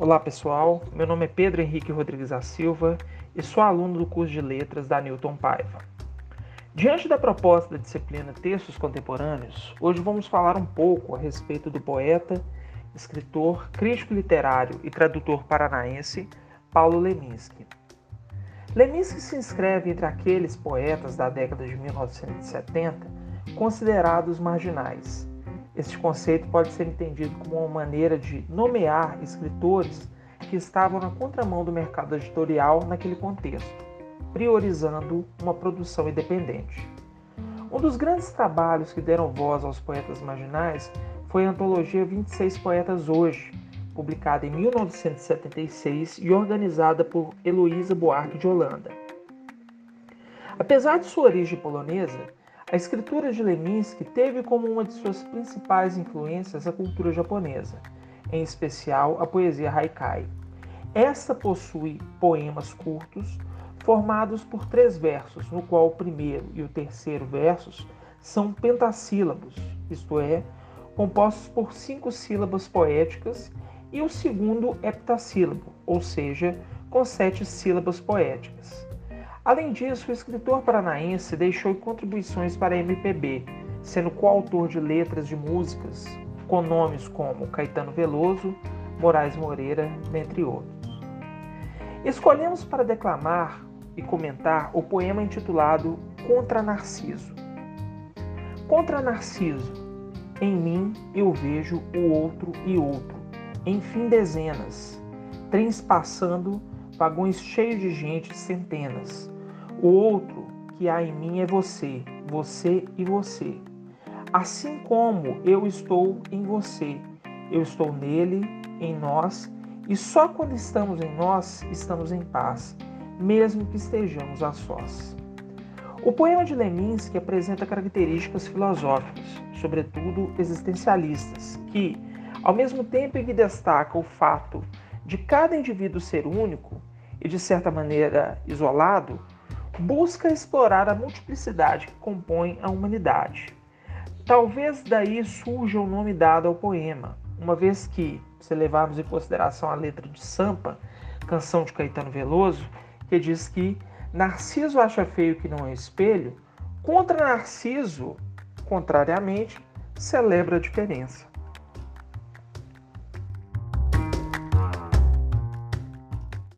Olá pessoal, meu nome é Pedro Henrique Rodrigues da Silva e sou aluno do curso de Letras da Newton Paiva. Diante da proposta da disciplina Textos Contemporâneos, hoje vamos falar um pouco a respeito do poeta, escritor, crítico literário e tradutor paranaense Paulo Leminski. Leminski se inscreve entre aqueles poetas da década de 1970 considerados marginais este conceito pode ser entendido como uma maneira de nomear escritores que estavam na contramão do mercado editorial naquele contexto, priorizando uma produção independente. Um dos grandes trabalhos que deram voz aos poetas marginais foi a antologia 26 Poetas Hoje, publicada em 1976 e organizada por Heloísa Buarque de Holanda. Apesar de sua origem polonesa, a escritura de Leminski teve como uma de suas principais influências a cultura japonesa, em especial a poesia haikai. Esta possui poemas curtos, formados por três versos, no qual o primeiro e o terceiro versos são pentassílabos, isto é, compostos por cinco sílabas poéticas, e o segundo heptassílabo, ou seja, com sete sílabas poéticas. Além disso, o escritor paranaense deixou contribuições para a MPB, sendo coautor de letras de músicas com nomes como Caetano Veloso, Moraes Moreira, dentre outros. Escolhemos para declamar e comentar o poema intitulado Contra Narciso. Contra Narciso, em mim eu vejo o outro e outro, enfim dezenas, trens passando, vagões cheios de gente, centenas o outro que há em mim é você, você e você. Assim como eu estou em você, eu estou nele, em nós, e só quando estamos em nós estamos em paz, mesmo que estejamos a sós. O poema de Leminski apresenta características filosóficas, sobretudo existencialistas, que, ao mesmo tempo em que destaca o fato de cada indivíduo ser único e, de certa maneira, isolado, busca explorar a multiplicidade que compõe a humanidade. Talvez daí surja o nome dado ao poema, uma vez que, se levarmos em consideração a letra de Sampa, canção de Caetano Veloso, que diz que Narciso acha feio que não é espelho, contra Narciso, contrariamente, celebra a diferença.